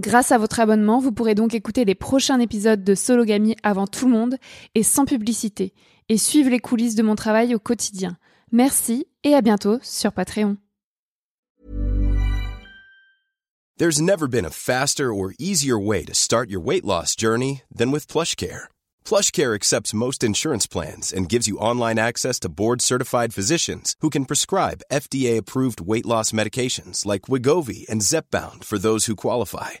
Grâce à votre abonnement, vous pourrez donc écouter les prochains épisodes de Sologamy avant tout le monde et sans publicité, et suivre les coulisses de mon travail au quotidien. Merci et à bientôt sur Patreon. There's never been a faster or easier way to start your weight loss journey than with PlushCare. PlushCare accepts most insurance plans and gives you online access to board-certified physicians who can prescribe FDA-approved weight loss medications like Wigovi and Zepbound for those who qualify.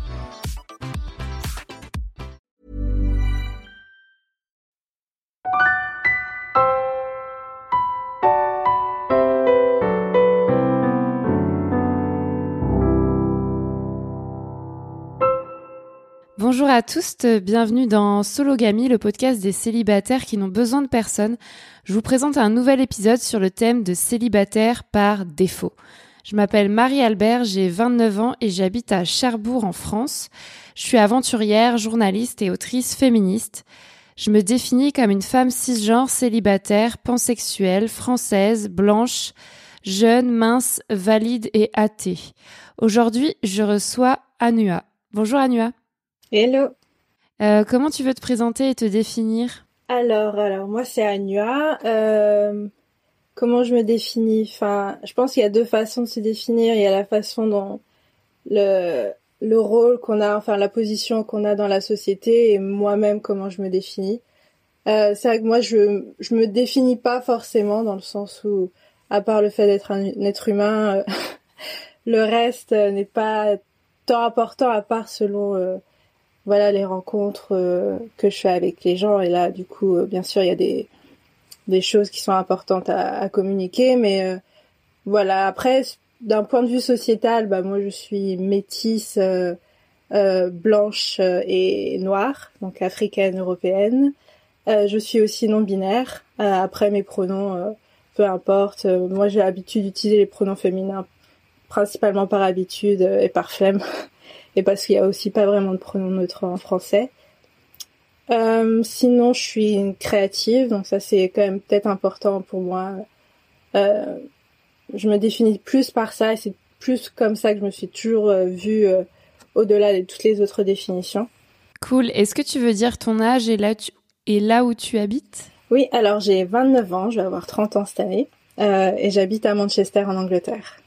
Bonjour à tous, bienvenue dans Sologamy, le podcast des célibataires qui n'ont besoin de personne. Je vous présente un nouvel épisode sur le thème de célibataire par défaut. Je m'appelle Marie-Albert, j'ai 29 ans et j'habite à Cherbourg en France. Je suis aventurière, journaliste et autrice féministe. Je me définis comme une femme cisgenre, célibataire, pansexuelle, française, blanche, jeune, mince, valide et athée. Aujourd'hui, je reçois Anua. Bonjour Anua. Hello. Euh, comment tu veux te présenter et te définir? Alors, alors moi c'est Anua. Euh, comment je me définis? Enfin, je pense qu'il y a deux façons de se définir. Il y a la façon dont le le rôle qu'on a, enfin la position qu'on a dans la société et moi-même comment je me définis. Euh, c'est vrai que moi je je me définis pas forcément dans le sens où à part le fait d'être un, être humain, le reste n'est pas tant important à part selon voilà les rencontres euh, que je fais avec les gens. Et là du coup euh, bien sûr il y a des choses qui sont importantes à, à communiquer. Mais euh, voilà. Après d'un point de vue sociétal bah moi je suis métisse blanche et noire donc africaine européenne. Je suis aussi non binaire après mes pronoms peu importe. Moi j'ai l'habitude d'utiliser les pronoms féminins principalement par habitude et par flemme et parce qu'il y a aussi pas vraiment de pronom neutre en français. Euh, sinon, je suis une créative, donc ça c'est quand même peut-être important pour moi. Euh, je me définis plus par ça et c'est plus comme ça que je me suis toujours euh, vue euh, au-delà de toutes les autres définitions. Cool. Est-ce que tu veux dire ton âge et là, tu... et là où tu habites? Oui, alors j'ai 29 ans, je vais avoir 30 ans cette année euh, et j'habite à Manchester en Angleterre.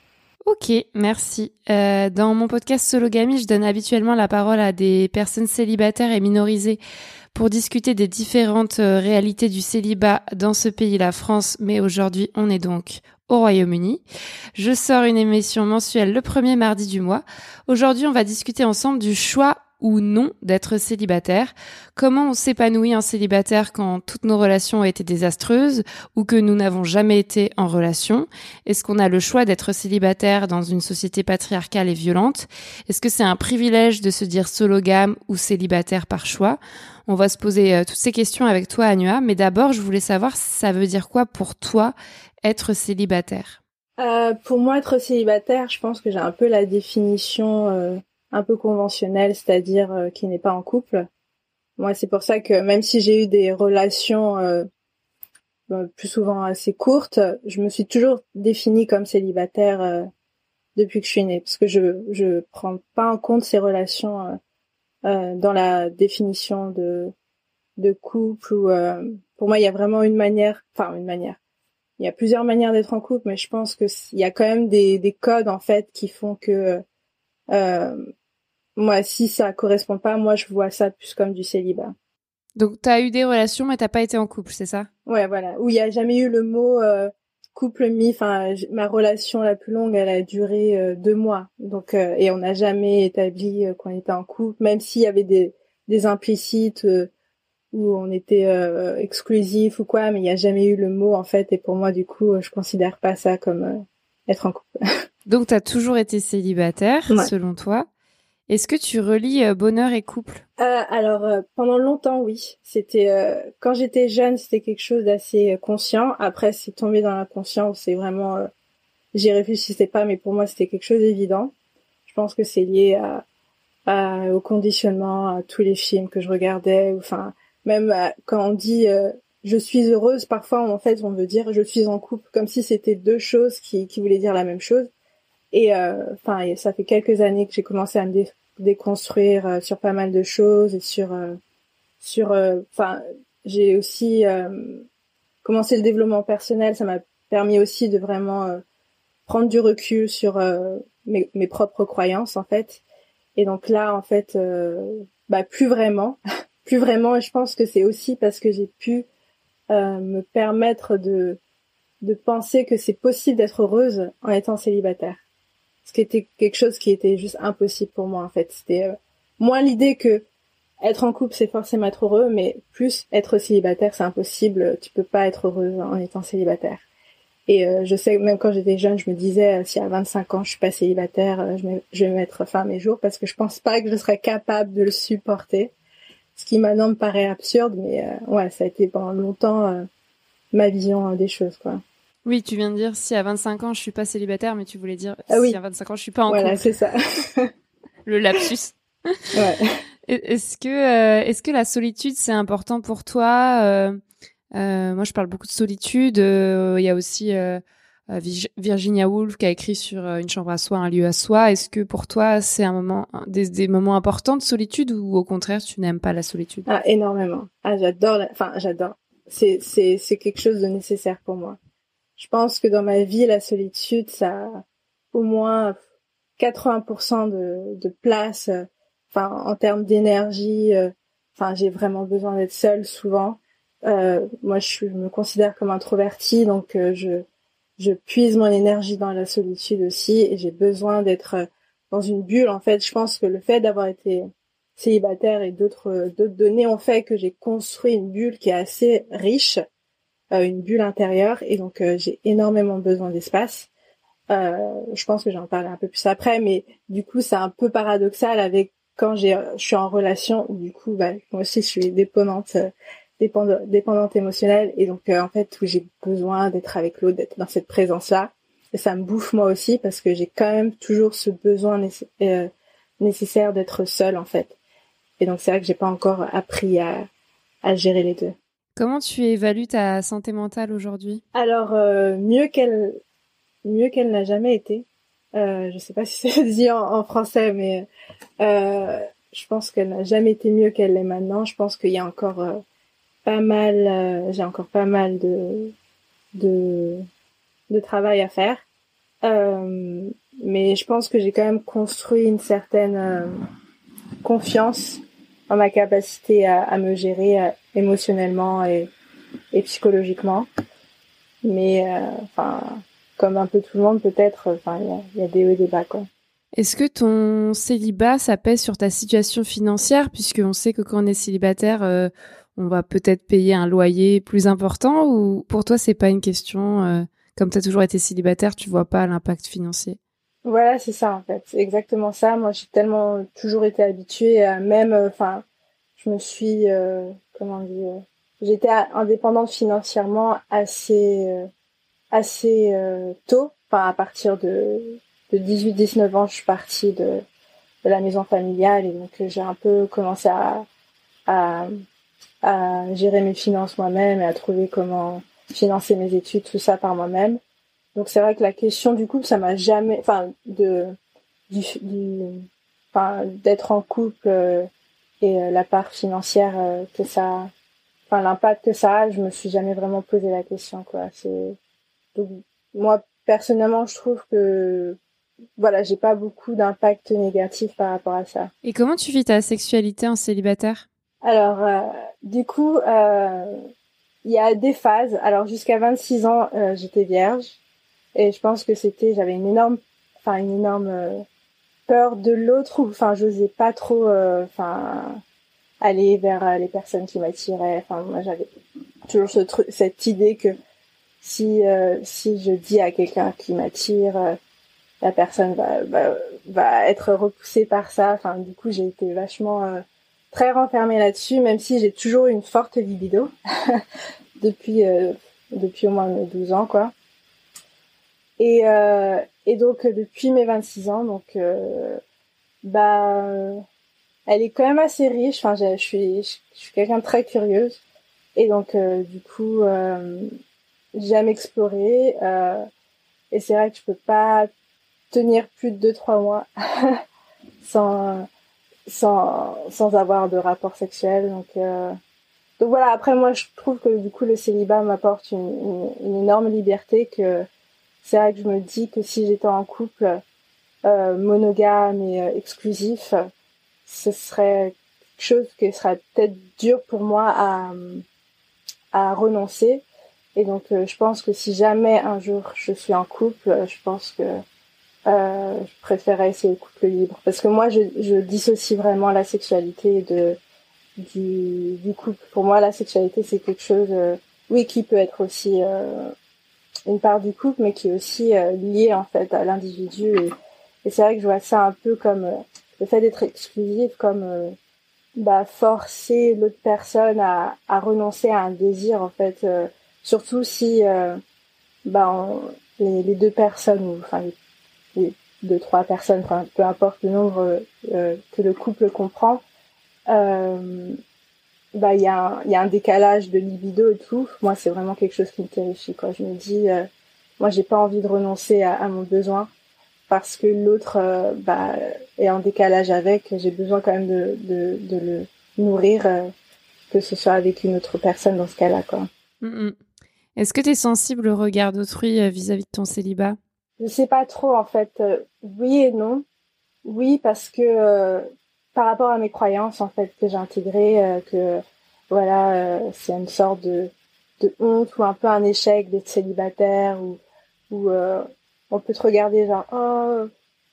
Ok, merci. Euh, dans mon podcast Sologamy, je donne habituellement la parole à des personnes célibataires et minorisées pour discuter des différentes euh, réalités du célibat dans ce pays, la France, mais aujourd'hui on est donc au Royaume-Uni. Je sors une émission mensuelle le premier mardi du mois. Aujourd'hui on va discuter ensemble du choix ou non d'être célibataire, comment on s'épanouit en célibataire quand toutes nos relations ont été désastreuses ou que nous n'avons jamais été en relation, est-ce qu'on a le choix d'être célibataire dans une société patriarcale et violente, est-ce que c'est un privilège de se dire sologame ou célibataire par choix, on va se poser euh, toutes ces questions avec toi Anua, mais d'abord je voulais savoir si ça veut dire quoi pour toi être célibataire? Euh, pour moi, être célibataire, je pense que j'ai un peu la définition euh, un peu conventionnel, c'est-à-dire euh, qui n'est pas en couple. Moi, c'est pour ça que même si j'ai eu des relations euh, euh, plus souvent assez courtes, je me suis toujours définie comme célibataire depuis que je suis née, parce que je je prends pas en compte ces relations dans la définition de de couple ou pour moi il y a vraiment une manière, enfin une manière. Il y a plusieurs manières d'être en couple, mais je pense que il y a quand même des, des codes en fait qui font que moi, si ça correspond pas, moi, je vois ça plus comme du célibat. Donc, tu as eu des relations, mais t'as pas été en couple, c'est ça? Ouais, voilà. Où il y a jamais eu le mot euh, couple mis. Enfin, ma relation la plus longue, elle a duré euh, deux mois. Donc, euh, et on n'a jamais établi qu'on était en couple, même s'il y avait des, des implicites où on était exclusif ou quoi, mais il n'y a jamais eu le mot en fait. Et pour moi, du coup, je considère pas ça comme être en couple. Donc, tu as toujours été célibataire, selon toi est-ce que tu relis euh, bonheur et couple? Euh, Alors euh, pendant longtemps oui, c'était euh, quand j'étais jeune c'était quelque chose d'assez conscient. Après c'est tombé dans l'inconscient c'est vraiment j'y réfléchissais pas mais pour moi c'était quelque chose d'évident. Je pense que c'est lié à, à, au conditionnement, à tous les films que je regardais, enfin même quand on dit je suis heureuse, parfois en fait on veut dire je suis en couple comme si c'était deux choses qui, qui voulaient dire la même chose. Et euh, enfin, ça fait quelques années que j'ai commencé à me déconstruire euh, sur pas mal de choses et sur euh, sur enfin j'ai aussi commencé le développement personnel. Ça m'a permis aussi de vraiment prendre du recul sur mes, mes, propres croyances en fait. Et donc là en fait bah plus vraiment plus vraiment et je pense que c'est aussi parce que j'ai pu me permettre de de penser que c'est possible d'être heureuse en étant célibataire ce qui était quelque chose qui était juste impossible pour moi en fait. C'était euh, moins l'idée que être en couple c'est forcément être heureux, mais plus être célibataire c'est impossible. Tu peux pas être heureuse en étant célibataire. Et euh, je sais même quand j'étais jeune, je me disais euh, si à 25 ans je suis pas célibataire, je, vais mettre fin à mes jours parce que je pense pas que je serais capable de le supporter. Ce qui maintenant me paraît absurde, mais ouais, ça a été pendant longtemps ma vision des choses quoi. Oui, tu viens de dire si à 25 ans je suis pas célibataire, mais tu voulais dire ah si à 25 ans je suis pas en couple. Voilà, c'est ça. Le lapsus. Ouais. Est-ce que euh, est-ce que la solitude c'est important pour toi euh, euh, Moi, je parle beaucoup de solitude. Il y a aussi Virginia Woolf qui a écrit sur une chambre à soi, un lieu à soi. Est-ce que pour toi c'est un moment des, des, moments importants de solitude ou au contraire tu n'aimes pas la solitude? Ah énormément. Ah j'adore. Enfin j'adore. C'est c'est c'est quelque chose de nécessaire pour moi je pense que dans ma vie, la solitude, ça a au moins 80% de, place. Enfin, en termes d'énergie, euh, enfin, j'ai vraiment besoin d'être seule souvent. Euh, moi, je, me considère comme introvertie, donc euh, je je puise mon énergie dans la solitude aussi, et j'ai besoin d'être dans une bulle. En fait, je pense que le fait d'avoir été célibataire et d'autres d'autres données ont fait que j'ai construit une bulle qui est assez riche euh, une bulle intérieure et donc euh, j'ai énormément besoin d'espace. Euh, je pense que j'en parlerai un peu plus après, mais du coup c'est un peu paradoxal avec quand j'ai je suis en relation où du coup bah, moi aussi je suis dépendante dépendante, dépendante émotionnelle et donc en fait où j'ai besoin d'être avec l'autre, d'être dans cette présence là et ça me bouffe moi aussi parce que j'ai quand même toujours ce besoin nécessaire d'être seule en fait. Et donc c'est vrai que j'ai pas encore appris à, à gérer les deux. Comment tu évalues ta santé mentale aujourd'hui? Alors euh, mieux qu'elle mieux qu'elle n'a jamais été. Euh, je sais pas si c'est dit en, français, mais euh, je pense qu'elle n'a jamais été mieux qu'elle l'est maintenant. Je pense qu'il y a encore pas mal, j'ai encore pas mal de travail à faire. mais je pense que j'ai quand même construit une certaine confiance en ma capacité à, à me gérer euh, émotionnellement et, et psychologiquement. Mais euh, enfin, comme un peu tout le monde peut-être, enfin il y y a, des hauts et des bas quoi. Est-ce que ton célibat ça pèse sur ta situation financière? Puisqu'on sait que quand on est célibataire euh, on va peut-être payer un loyer plus important ou pour toi c'est pas une question euh, comme tu as toujours été célibataire, tu vois pas l'impact financier? Voilà, c'est ça en fait, exactement ça. Moi, j'ai tellement toujours été habituée à même enfin je me suis euh, comment dire j'étais indépendante financièrement assez euh, assez euh, tôt, enfin à partir de de 18-19 ans, je suis partie de la maison familiale et donc j'ai un peu commencé à à gérer mes finances moi-même et à trouver comment financer mes études, tout ça par moi-même. Donc c'est vrai que la question du couple, ça m'a jamais, enfin de du, du enfin d'être en couple euh, et euh, la part financière euh, que ça, enfin l'impact que ça a, je me suis jamais vraiment posé la question quoi. C'est donc moi personnellement, je trouve que voilà, j'ai pas beaucoup d'impact négatif par rapport à ça. Et comment tu vis ta sexualité en célibataire? Alors euh, du coup, euh, il y a des phases. Alors jusqu'à 26 ans, euh, j'étais vierge et je pense que c'était, j'avais une énorme, enfin une énorme euh, peur de l'autre ou enfin j'osais pas trop, euh, enfin aller vers les personnes qui m'attiraient. Enfin moi j'avais toujours ce truc, cette idée que si si je dis à quelqu'un qui m'attire, la personne va, va va être repoussée par ça. Enfin du coup j'ai été vachement très renfermée là-dessus, même si j'ai toujours une forte libido depuis euh, depuis au moins 12 ans quoi. Et euh, et donc depuis mes 26 ans, donc euh, bah elle est quand même assez riche. Enfin, je suis je suis quelqu'un de très curieuse. Et donc du coup j'aime explorer et c'est vrai que je peux pas tenir plus de 2 3 mois sans sans sans avoir de rapport sexuel. Donc euh... donc voilà. Après moi je trouve que du coup le célibat m'apporte une, une, une, énorme liberté que c'est vrai que je me dis que si j'étais en couple euh, monogame et euh, exclusif ce serait quelque chose qui serait peut-être dur pour moi à à renoncer et donc euh, je pense que si jamais un jour je suis en couple je pense que euh, je préférais essayer le couple libre parce que moi je, je dissocie vraiment la sexualité de du, du couple. Pour moi, la sexualité c'est quelque chose, euh, oui, qui peut être aussi euh, une part du couple, mais qui est aussi euh, lié en fait à l'individu. Et, c'est vrai que je vois ça un peu comme euh, le fait d'être exclusif, comme bah, forcer l'autre personne à, renoncer à un désir en fait, surtout si bah, les, les, deux personnes ou enfin de trois personnes, enfin, peu importe le nombre euh, que le couple comprend, euh, bah il y a il y a un décalage de libido et tout. Moi, c'est vraiment quelque chose qui me terrifie. Quoi. Je me dis, euh, moi, j'ai pas envie de renoncer à, à mon besoin parce que l'autre euh, bah, est en décalage avec. J'ai besoin quand même de, de, de le nourrir, euh, que ce soit avec une autre personne dans ce cas-là. Quoi. Mm -mm. Est-ce que tu es sensible au regard d'autrui euh, vis-à-vis de ton célibat? Je sais pas trop en fait. Euh, oui et non. Oui parce que euh, par rapport à mes croyances en fait que j'ai intégrées, euh, que voilà euh, c'est une sorte de, honte ou un peu un échec d'être célibataire ou ou euh, on peut te regarder genre oh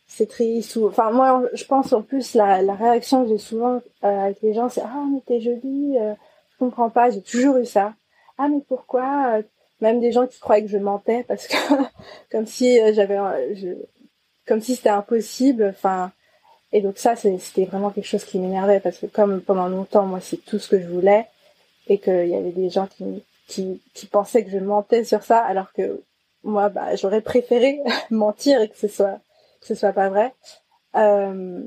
c'est triste ou enfin moi je pense en plus la, la réaction que j'ai souvent avec les gens c'est ah mais t'es jolie je comprends pas j'ai toujours eu ça. Ah mais pourquoi même des gens qui croyaient que je mentais parce que comme si j'avais comme si c'était impossible enfin et donc ça c'était vraiment quelque chose qui m'énervait parce que comme pendant longtemps moi c'est tout ce que je voulais et qu'il y avait des gens qui, qui qui pensaient que je mentais sur ça alors que moi bah j'aurais préféré mentir et que ce soit ce soit pas vrai. Euh,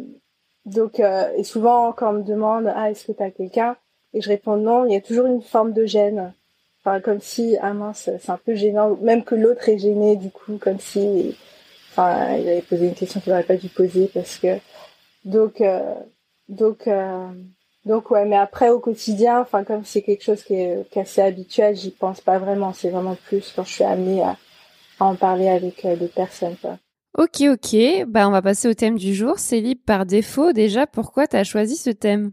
donc euh, et souvent quand on me demande ah est-ce que tu as quelqu'un? et je réponds non il y a toujours une forme de gêne. Enfin, comme si, ah mince, c'est un peu gênant. Même que l'autre est gêné, du coup, comme si, enfin, il avait posé une question qu'il n'aurait pas dû poser parce que, donc, euh, donc, euh, donc ouais. Mais après, au quotidien, enfin, comme c'est quelque chose qui est, qui est assez habituel, j'y pense pas vraiment. C'est vraiment plus quand je suis amenée à, à en parler avec euh, des personnes, quoi. Ok, ok. Bah, on va passer au thème du jour. C'est libre par défaut. Déjà, pourquoi tu as choisi ce thème?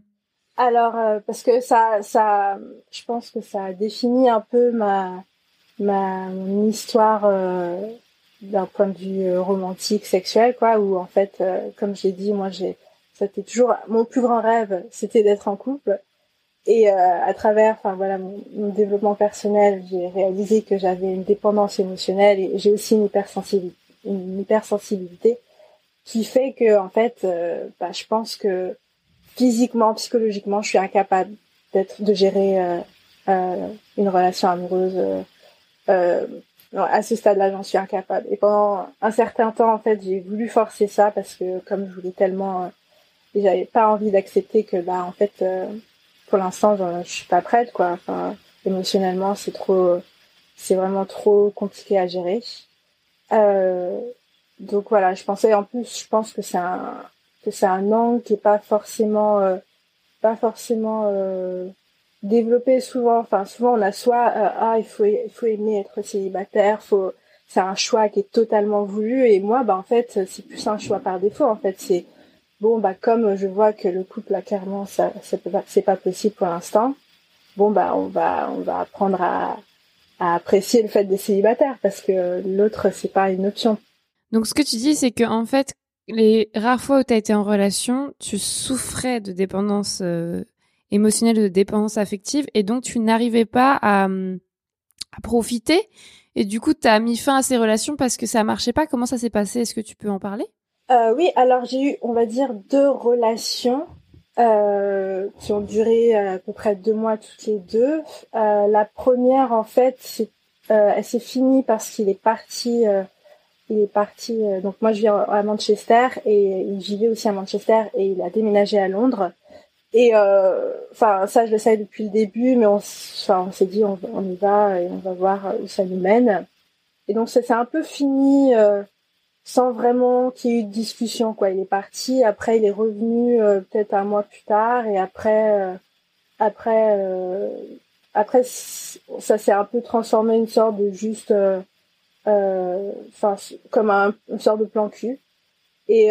Alors parce que ça ça je pense que ça définit un peu ma ma mon histoire d'un point de vue romantique sexuel quoi où en fait comme j'ai dit moi j'ai c'était toujours mon plus grand rêve c'était d'être en couple et euh, à travers, enfin voilà, mon, développement personnel, j'ai réalisé que j'avais une dépendance émotionnelle et j'ai aussi une hypersensibilité, qui fait que en fait, euh, bah, je pense que physiquement, psychologiquement, je suis incapable d'être, de gérer euh, euh une relation amoureuse. À ce stade-là, j'en suis incapable. Et pendant un certain temps, en fait, j'ai voulu forcer ça parce que comme je voulais tellement, et j'avais pas envie d'accepter que bah en fait pour l'instant, je suis pas prête, quoi. Enfin, émotionnellement, c'est trop, c'est vraiment trop compliqué à gérer. Euh, donc voilà, je pensais, en plus, je pense que c'est un, que c'est un angle qui est pas forcément, euh, pas forcément développé souvent. Enfin, souvent on a soit euh, ah il faut, il faut aimer être célibataire, faut, c'est un choix qui est totalement voulu. Et moi, bah en fait, c'est plus un choix par défaut. En fait, c'est bon bah comme je vois que le couple là clairement ça c'est pas possible pour l'instant bon bah on va on va apprendre à, à apprécier le fait des célibataires parce que l'autre c'est pas une option donc ce que tu dis c'est que en fait les rares fois où tu as été en relation tu souffrais de dépendance euh, émotionnelle de dépendance affective et donc tu n'arrivais pas à, à profiter et du coup tu as mis fin à ces relations parce que ça marchait pas comment ça s'est passé? Est-ce que tu peux en parler? Euh, oui, alors j'ai eu, on va dire, deux relations euh, qui ont duré euh, à peu près deux mois toutes les deux. La première, en fait, euh, elle s'est finie parce qu'il est parti. il est parti. donc moi, je vis à Manchester et il vivait aussi à Manchester et il a déménagé à Londres. Et enfin, ça, je le savais depuis le début, mais on, on s'est dit, on, y va et on va voir où ça nous mène. Et donc ça s'est un peu fini sans vraiment qu'il y ait eu de discussion quoi il est parti après il est revenu euh, peut-être un mois plus tard et après euh, après euh, après ça s'est un peu transformé une sorte de juste enfin comme un, une sorte de plan cul et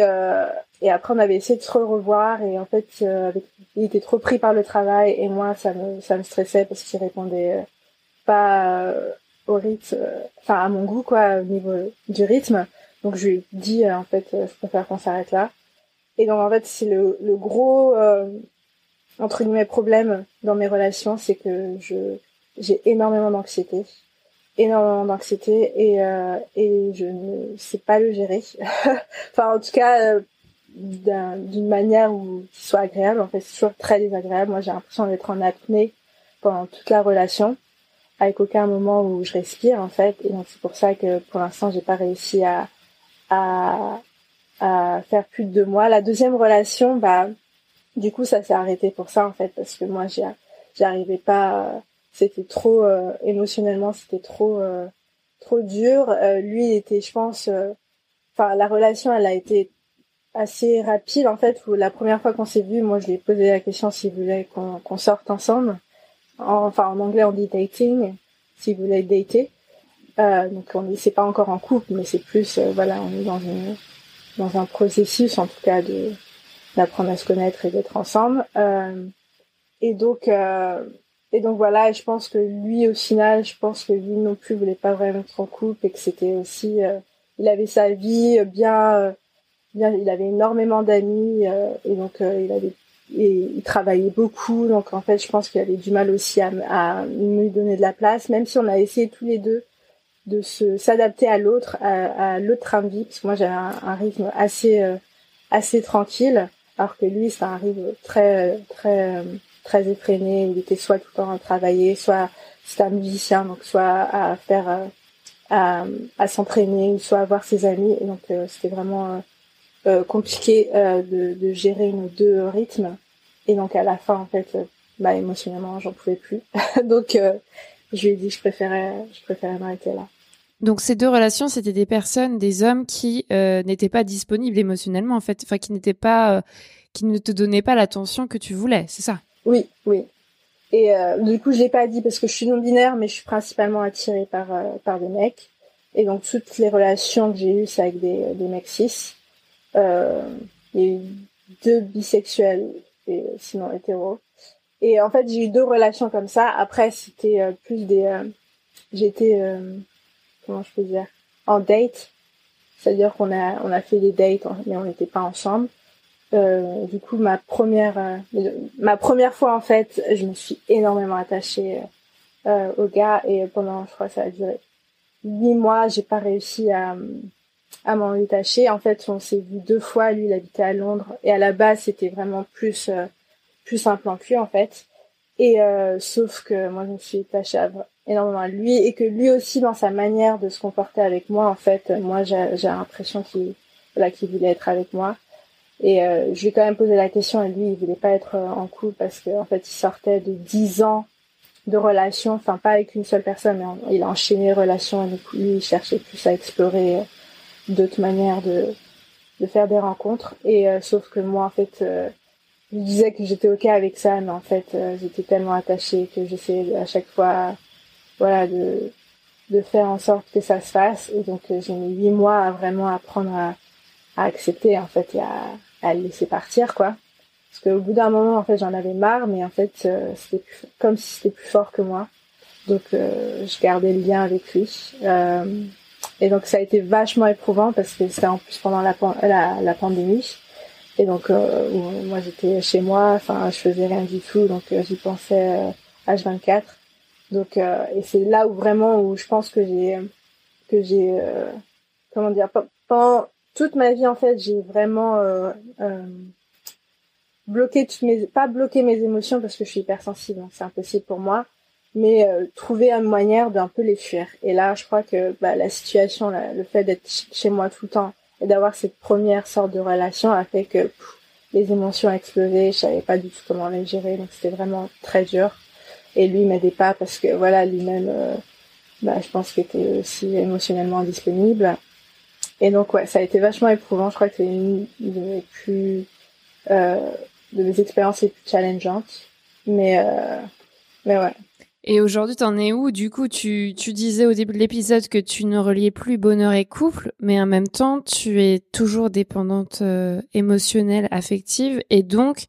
et après on avait essayé de se revoir et en fait avec, il était trop pris par le travail et moi ça me ça me stressait parce qu'il répondait pas au rythme enfin à mon goût quoi au niveau du rythme donc je lui dis euh, en fait euh, je préfère qu'on s'arrête là. Et donc en fait c'est le, le gros euh, entre guillemets problème dans mes relations, c'est que je j'ai énormément d'anxiété, énormément d'anxiété et et je ne sais pas le gérer. enfin en tout cas d'une manière où qui soit agréable. En fait c'est toujours très désagréable. Moi j'ai l'impression d'être en apnée pendant toute la relation avec aucun moment où je respire en fait et donc c'est pour ça que pour l'instant j'ai pas réussi à à, faire plus de deux mois. La deuxième relation, bah, du coup, ça s'est arrêté pour ça en fait, parce que moi, j'arrivais pas. C'était trop euh, émotionnellement, c'était trop euh, trop dur. Euh, lui, était, je pense, enfin, la relation, elle a été assez rapide en fait. Où la première fois qu'on s'est vu, moi, je lui ai posé la question s'il voulait qu'on sorte ensemble. enfin, en anglais, on dit dating, s'il voulait dater. Euh, donc on c'est pas encore en couple, mais c'est plus euh, voilà, on est dans une dans un processus en tout cas de d'apprendre à se connaître et d'être ensemble. Euh, et donc euh, et donc voilà, je pense que lui au final, je pense que lui non plus voulait pas vraiment être en couple et que c'était aussi il avait sa vie bien bien, il avait énormément d'amis et donc il avait et il travaillait beaucoup, donc en fait, je pense qu'il avait du mal aussi à, à donner de la place, même si on a essayé tous les deux de se s'adapter à l'autre, à, l'autre train de vie, parce que moi j'ai un, rythme assez euh, assez tranquille, alors que lui c'est un rythme très très très effréné. Il était soit tout le temps à travailler, soit c'était un musicien, donc soit à faire euh, à, à s'entraîner, soit à voir ses amis. Et donc euh, c'était vraiment compliqué de, de gérer nos deux rythmes. Et donc à la fin en fait, bah émotionnellement j'en pouvais plus. donc je lui ai dit que je préférais, je préférais m'arrêter là. Donc ces deux relations, c'était des personnes, des hommes qui euh, n'étaient pas disponibles émotionnellement en fait, enfin qui n'étaient pas, euh, qui ne te donnaient pas l'attention que tu voulais, c'est ça? Oui, oui. Et euh, du coup, je l'ai pas dit parce que je suis non binaire, mais je suis principalement attirée par par des mecs. Et donc toutes les relations que j'ai eues, c'est avec des des mecs cis. il y a eu deux bisexuels et sinon hétéro. Et en fait, j'ai eu deux relations comme ça. Après, c'était euh, plus des... Euh, j'étais... Euh, comment je peux dire En date. C'est-à-dire qu'on a, on a fait des dates, mais on n'était pas ensemble. Du coup, ma première, ma première fois en fait, je me suis énormément attachée au gars et pendant, je crois, ça a duré huit mois, j'ai pas réussi à, à m'en détacher. En fait, on s'est vu deux fois. Lui, il habitait à Londres et à la base, c'était vraiment plus plus un plan cul en fait. Et euh, sauf que moi je me suis attachée énormément à lui et que lui aussi dans sa manière de se comporter avec moi en fait, moi j'ai l'impression qu'il voilà qu'il voulait être avec moi. Et euh, je lui ai quand même posé la question et lui il voulait pas être euh, en couple parce que en fait il sortait de dix ans de relation, enfin pas avec une seule personne, mais il a enchaîné relations et lui il cherchait plus à explorer euh, d'autres manières de de faire des rencontres et sauf que moi en fait je disais que j'étais ok avec ça, mais en fait, euh, j'étais tellement attachée que j'essayais à chaque fois, voilà, de de faire en sorte que ça se fasse. Et donc, euh, j'ai mis huit mois à vraiment apprendre à, à accepter, en fait, et à, à le laisser partir, quoi. Parce qu'au bout d'un moment, en fait, j'en avais marre, mais en fait, euh, c'était comme si c'était plus fort que moi. Donc, je gardais le lien avec lui. et donc, ça a été vachement éprouvant parce que c'était en plus pendant la, la, la pandémie. Et donc euh, moi j'étais chez moi, enfin je faisais rien du tout, donc euh, j'y pensais H24. Euh, donc et c'est là où vraiment où je pense que j'ai que j'ai comment dire pendant toute ma vie en fait j'ai vraiment bloqué toutes mes pas bloqué mes émotions parce que je suis hypersensible, donc c'est impossible pour moi, mais trouver une manière d'un peu les fuir. Et là je crois que bah, la situation, le fait d'être chez moi tout le temps et d'avoir cette première sorte de relation a fait que les émotions explosé, je savais pas du tout comment les gérer, donc c'était vraiment très dur. Et lui m'aidait pas parce que voilà, lui-même, euh, bah, je pense qu'il était aussi émotionnellement indisponible. Et donc ouais, ça a été vachement éprouvant. Je crois que c'est une de mes plus, euh, de mes expériences les plus challengeantes. Mais euh, mais ouais, et aujourd'hui, t'en es où? Du coup, tu, tu disais au début de l'épisode que tu ne reliais plus bonheur et couple, mais en même temps, tu es toujours dépendante euh, émotionnelle, affective, et donc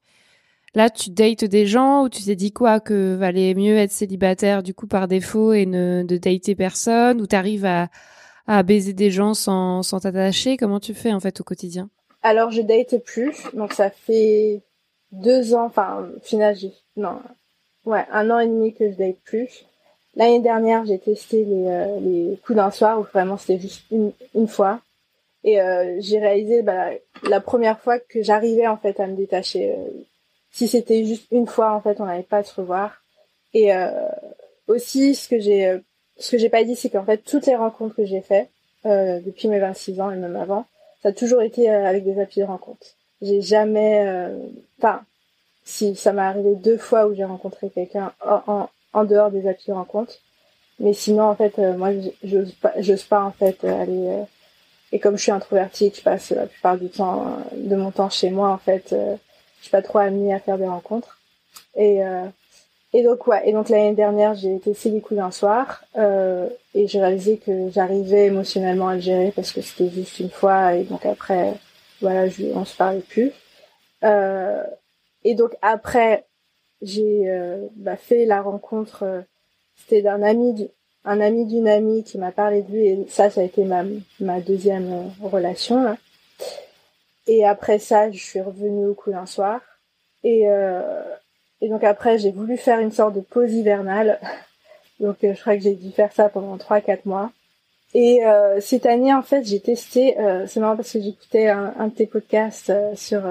là, tu dates des gens ou tu t'es dit quoi? Que valait mieux être célibataire du coup par défaut et ne de dater personne, ou t'arrives à à baiser des gens sans sans t'attacher Comment tu fais en fait au quotidien? Alors, je date plus, donc ça fait deux ans, enfin, final, non, Ouais, un an et demi que je date plus. L'année dernière, j'ai testé les, euh, les coups d'un soir où vraiment c'était juste une, une fois. Et euh, j'ai réalisé bah, la première fois que j'arrivais en fait à me détacher. Euh, si c'était juste une fois, en fait, on n'allait pas se revoir. Et aussi, ce que j'ai ce que j'ai pas dit, c'est qu'en fait, toutes les rencontres que j'ai faites depuis mes 26 ans et même avant, ça a toujours été avec des applis de rencontre. J'ai jamais... Enfin, si ça m'est arrivé deux fois où j'ai rencontré quelqu'un en, en, dehors des applis de rencontre. Mais sinon, en fait, euh, moi, j'ose pas, j'ose pas, en fait, euh, aller. Euh, et comme je suis introvertie, que je passe la plupart du temps de mon temps chez moi, en fait, je suis pas trop amenée à faire des rencontres. Et et donc ouais. Et donc l'année dernière, j'ai été coups d'un soir et j'ai réalisé que j'arrivais émotionnellement à le gérer parce que c'était juste une fois et donc après, voilà, je, on se parlait plus. Euh, et donc après, j'ai euh, bah, fait la rencontre. Euh, c'était d'un ami, un ami d'une amie qui m'a parlé de lui et ça, ça a été ma ma deuxième euh, relation. Et après ça, je suis revenue au coup d'un soir. Et et donc après, j'ai voulu faire une sorte de pause hivernale. donc je crois que j'ai dû faire ça pendant trois quatre mois. Et cette année, en fait, j'ai testé. c'est marrant parce que j'écoutais un, de tes podcasts sur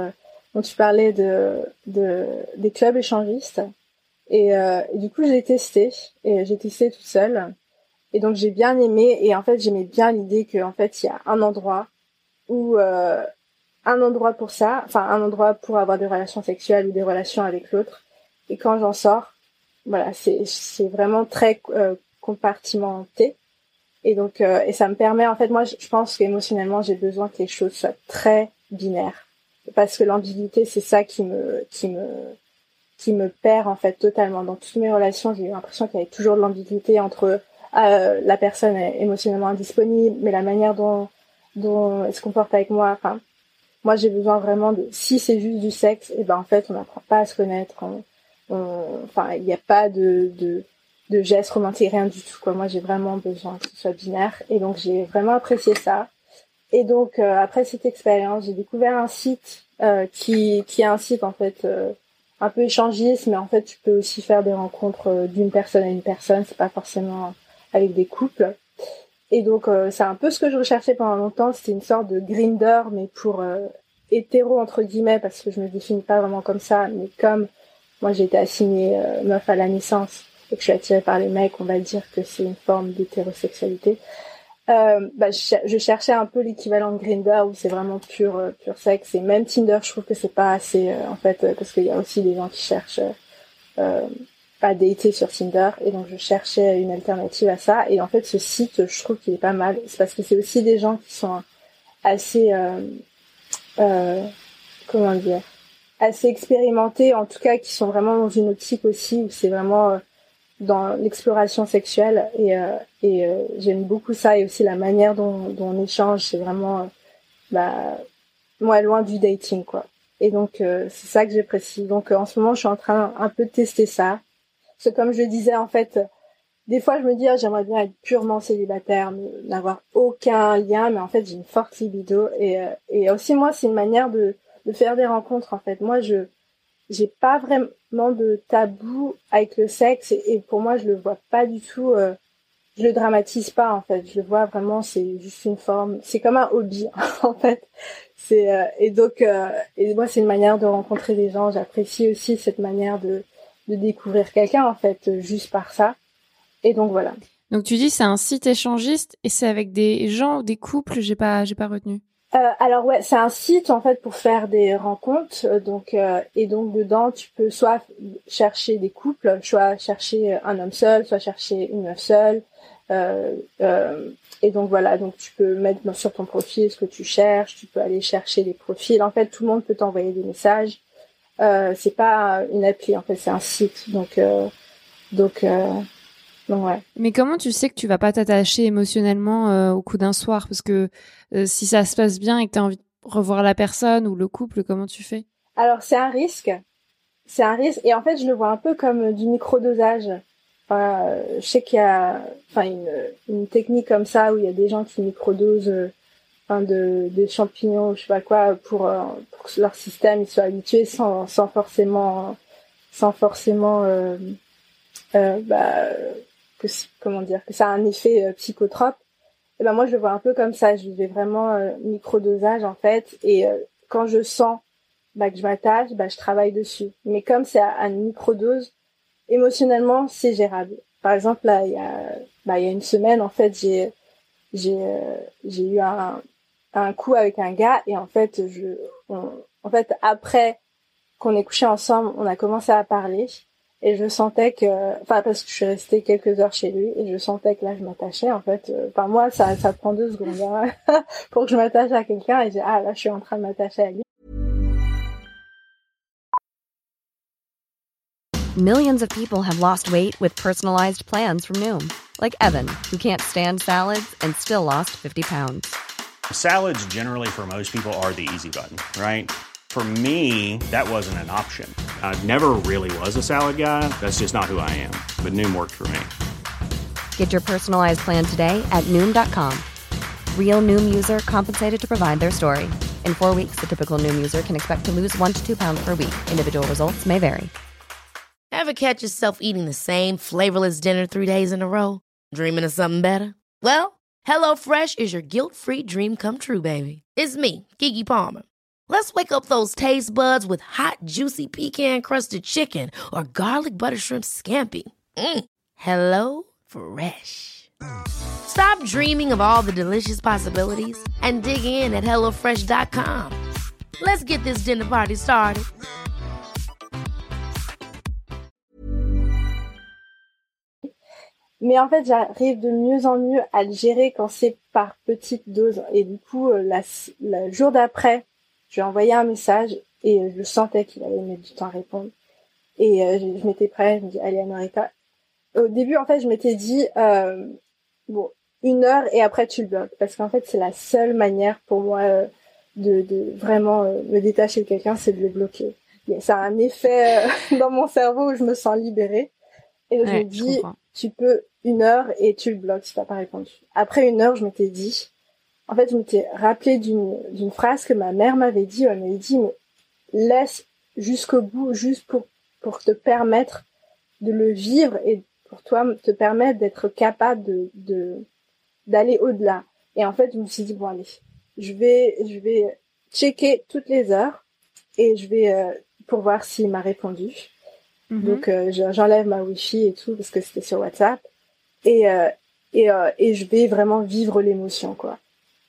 dont tu parlais de, de des clubs échangistes. Et, euh, du coup, j'ai testé et j'ai testé toute seule. Et donc j'ai bien aimé et en fait j'aimais bien l'idée qu'en fait il y a un endroit où euh, un endroit pour ça, enfin un endroit pour avoir des relations sexuelles ou des relations avec l'autre. Et quand j'en sors, voilà, c'est vraiment très euh, compartimenté. Et donc euh, et ça me permet en fait moi je pense qu'émotionnellement j'ai besoin que les choses soient très binaires. Parce que l'ambiguïté c'est ça qui me qui me qui me perd en fait totalement. Dans toutes mes relations j'ai eu l'impression qu'il y avait toujours de l'ambiguïté entre euh, la personne est émotionnellement indisponible mais la manière dont dont elle se comporte avec moi. Moi j'ai besoin vraiment de si c'est juste du sexe et eh ben en fait on n'apprend pas à se connaître enfin il n'y a pas de, de de gestes romantiques rien du tout quoi. Moi j'ai vraiment besoin que ce soit binaire. Et donc j'ai vraiment apprécié ça. Et donc euh, après cette expérience j'ai découvert un site euh, qui qui est un site en fait euh, un peu échangiste mais en fait tu peux aussi faire des rencontres d'une personne à une personne. C'est pas forcément avec des couples. Et donc c'est un peu ce que je recherchais pendant longtemps, c'était une sorte de grinder mais pour hétéro entre guillemets parce que je me définis pas vraiment comme ça, mais comme moi j'ai été assignée euh, meuf à la naissance et que je suis attirée par les mecs, on va dire que c'est une forme d'hétérosexualité. bah, je, cherchais un peu l'équivalent de Grinder où c'est vraiment pur pur sexe et même Tinder je trouve que c'est pas assez en fait parce qu'il y a aussi des gens qui cherchent à dater sur Tinder et donc je cherchais une alternative à ça et en fait ce site je trouve qu'il est pas mal c'est parce que c'est aussi des gens qui sont assez euh, euh, comment dire assez expérimentés en tout cas qui sont vraiment dans une optique aussi où c'est vraiment euh, dans l'exploration sexuelle. Et, euh, euh, j'aime beaucoup ça et aussi la manière dont, on échange c'est vraiment bah moi loin du dating quoi. Et donc c'est ça que j'apprécie. Donc en ce moment je suis en train un peu de tester ça. C'est comme je disais, en fait, des fois, je me dis, ah, j'aimerais bien être purement célibataire, n'avoir aucun lien, mais en fait, j'ai une forte libido. Et, et aussi, moi, c'est une manière de, de faire des rencontres, en fait. Moi, je j'ai pas vraiment de tabou avec le sexe, et, pour moi, je le vois pas du tout... Euh, je le dramatise pas, en fait. Je le vois vraiment, c'est juste une forme... C'est comme un hobby, en fait. C'est euh, Et donc, et moi, c'est une manière de rencontrer des gens. J'apprécie aussi cette manière de de découvrir quelqu'un en fait juste par ça. Et donc voilà. Donc tu dis c'est un site échangiste et c'est avec des gens, des couples, j'ai pas j'ai pas retenu. Euh, alors ouais, c'est un site en fait pour faire des rencontres. Euh, donc euh, et donc dedans tu peux soit chercher des couples, soit chercher un homme seul, soit chercher une meuf seule. et donc voilà, donc tu peux mettre sur ton profil ce que tu cherches. Tu peux aller chercher des profils. En fait, tout le monde peut t'envoyer des messages. C'est pas une appli en fait, c'est un site. Donc donc donc ouais. Mais comment tu sais que tu vas pas t'attacher émotionnellement au coup d'un soir? Parce que si ça se passe bien et que tu as envie de revoir la personne ou le couple, comment tu fais? Alors c'est un risque. C'est un risque et en fait je le vois un peu comme du microdosage. Enfin, je sais qu'il y a enfin une, une technique comme ça où il y a des gens qui microdosent de, de champignons, je sais pas quoi, pour, euh, pour que leur système il soit habitué sans, sans forcément, sans forcément, euh, euh, bah, que, comment dire, que ça a un effet euh, psychotrope. Et ben moi je le vois un peu comme ça, je vais vraiment micro dosage en fait, et quand je sens bah, que je m'attache, bah, je travaille dessus. Mais comme c'est à, une microdose, émotionnellement c'est gérable. Par exemple là il y a, bah, une semaine en fait j'ai j'ai j'ai eu un, un coup avec un gars et en fait je en fait après qu'on ait couché ensemble on a commencé à parler et je sentais que enfin parce que je suis restée quelques heures chez lui et je sentais que là je m'attachais en fait. Euh, enfin moi ça ça prend deux secondes hein, pour que je m'attache à quelqu'un et j'ai ah là je suis en train de m'attacher à lui. Millions of people have lost weight with personalized plans from Noom. Like Evan who can't stand salads and still lost 50 pounds. Salads, generally, for most people, are the easy button, right? For me, that wasn't an option. I never really was a salad guy. That's just not who I am. But Noom worked for me. Get your personalized plan today at Noom.com. Real Noom user compensated to provide their story. In four weeks, the typical Noom user can expect to lose one to two pounds per week. Individual results may vary. Ever catch yourself eating the same flavorless dinner three days in a row? Dreaming of something better? Well, HelloFresh is your guilt-free dream come true, baby. It's me, Kiki Palmer. Let's wake up those taste buds with hot, juicy pecan-crusted chicken or garlic butter shrimp scampi. Mm. Hello Fresh. Stop dreaming of all the delicious possibilities and dig in at HelloFresh.com. Let's get this dinner party started. Mais en fait, j'arrive de mieux en mieux à le gérer quand c'est par petite dose. Et du coup, euh, le jour d'après, je lui ai envoyé un message et euh, je sentais qu'il allait mettre du temps à répondre. Et euh, je, m'étais prête, je me dis, allez, America. Au début, en fait, je m'étais dit, bon, une heure et après tu le bloques. Parce qu'en fait, c'est la seule manière pour moi de, de vraiment euh, me détacher de quelqu'un, c'est de le bloquer. ça a un effet euh, dans mon cerveau où je me sens libérée. Et je me dis, tu peux une heure et tu le bloques si t'as pas répondu. Après une heure, je m'étais dit, en fait, je m'étais rappelé d'une d'une phrase que ma mère m'avait dit. Elle m'avait dit, mais laisse jusqu'au bout, juste pour pour te permettre de le vivre et pour toi te permettre d'être capable de de d'aller au-delà. Et en fait, je me suis dit bon allez, je vais je vais checker toutes les heures et je vais euh, pour voir s'il m'a répondu. Mhm. Donc euh, j'enlève ma wifi et tout parce que c'était sur WhatsApp et euh, et et je vais vraiment vivre l'émotion quoi.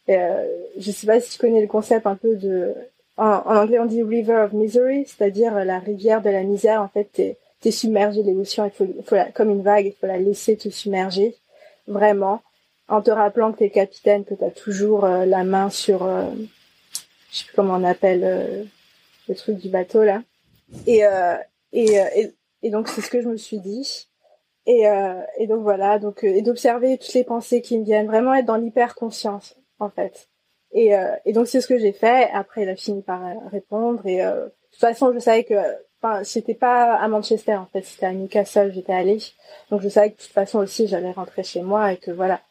Euh, je sais pas si tu connais le concept un peu de en, anglais on dit river of misery, c'est-à-dire la rivière de la misère. En fait, t'es es submergé l'émotion, il faut, comme une vague, il faut la laisser te submerger vraiment en te rappelant que t'es capitaine, que t'as toujours euh, la main sur, euh, je sais plus comment on appelle euh, le truc du bateau là. Et et, et, et donc c'est ce que je me suis dit. Et, et donc voilà, donc et d'observer toutes les pensées qui me viennent, vraiment être dans l'hyper conscience en fait. Et, et donc c'est ce que j'ai fait. Après, il a fini par répondre. Et de toute façon, je savais que, enfin, c'était pas à Manchester en fait, c'était à Newcastle. J'étais allée, donc je savais que de toute façon aussi, j'allais rentrer chez moi et que voilà,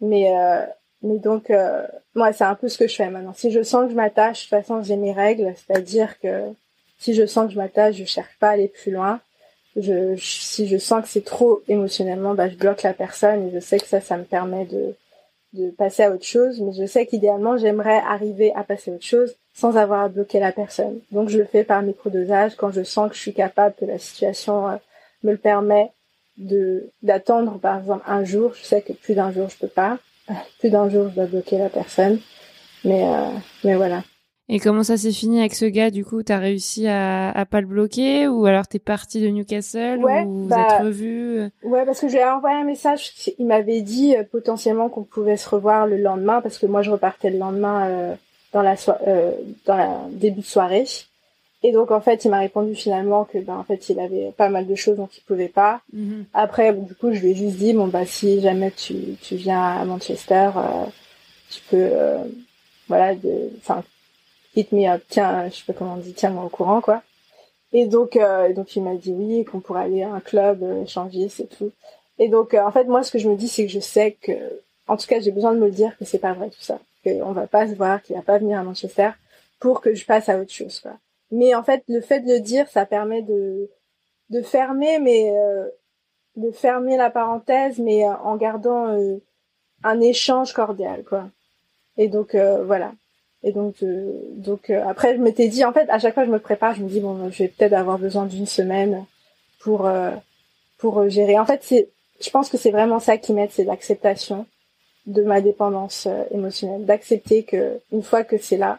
mais euh, mais donc euh, moi c'est un peu ce que je fais maintenant. Si je sens que je m'attache, de toute façon j'ai mes règles, c'est-à-dire que si je sens que je m'attache, je cherche pas à aller plus loin. Si je sens que c'est trop émotionnellement, bah je bloque la personne et je sais que ça ça me permet de de passer à autre chose, mais je sais qu'idéalement j'aimerais arriver à passer à autre chose sans avoir à bloquer la personne. Donc je le fais par micro-dosage quand je sens que je suis capable, que la situation euh, me le permet de d'attendre par exemple un jour. Je sais que plus d'un jour je peux pas, plus d'un jour je dois bloquer la personne, mais euh, mais voilà. Et comment ça s'est fini avec ce gars Du coup, t'as réussi à, à pas le bloquer? Ou alors t'es parti de Newcastle? Ou vous bah, êtes revu Ouais, parce que je lui ai envoyé un message. Il m'avait dit euh, potentiellement qu'on pouvait se revoir le lendemain parce que moi je repartais le lendemain euh, dans la so dans la début de soirée. Et donc en fait, il m'a répondu finalement que ben en fait, il avait pas mal de choses dont il pouvait pas. Mhm. Après, du coup, je lui ai juste dit bon bah si jamais tu tu viens à Manchester, euh, tu peux euh, voilà de enfin hit me up, tiens, je sais pas comment on dit, tiens-moi au courant quoi. Et donc euh, donc il m'a dit oui, qu'on pourrait aller à un club échanger, c'est tout. Et donc en fait, moi ce que je me dis c'est que je sais que en tout cas, j'ai besoin de me le dire que c'est pas vrai tout ça, qu'on va pas se voir, qu'il va pas venir à Manchester pour que je passe à autre chose quoi. Mais en fait, le fait de le dire, ça permet de de fermer, mais euh, de fermer la parenthèse, mais euh, en gardant euh, un échange cordial, quoi. Et donc voilà. Et donc donc après, je m'étais dit, en fait, à chaque fois que je me prépare, je me dis bon, je vais peut-être avoir besoin d'une semaine pour pour gérer. En fait, c'est, je pense que c'est vraiment ça qui m'aide, c'est l'acceptation de ma dépendance émotionnelle, d'accepter que une fois que c'est là,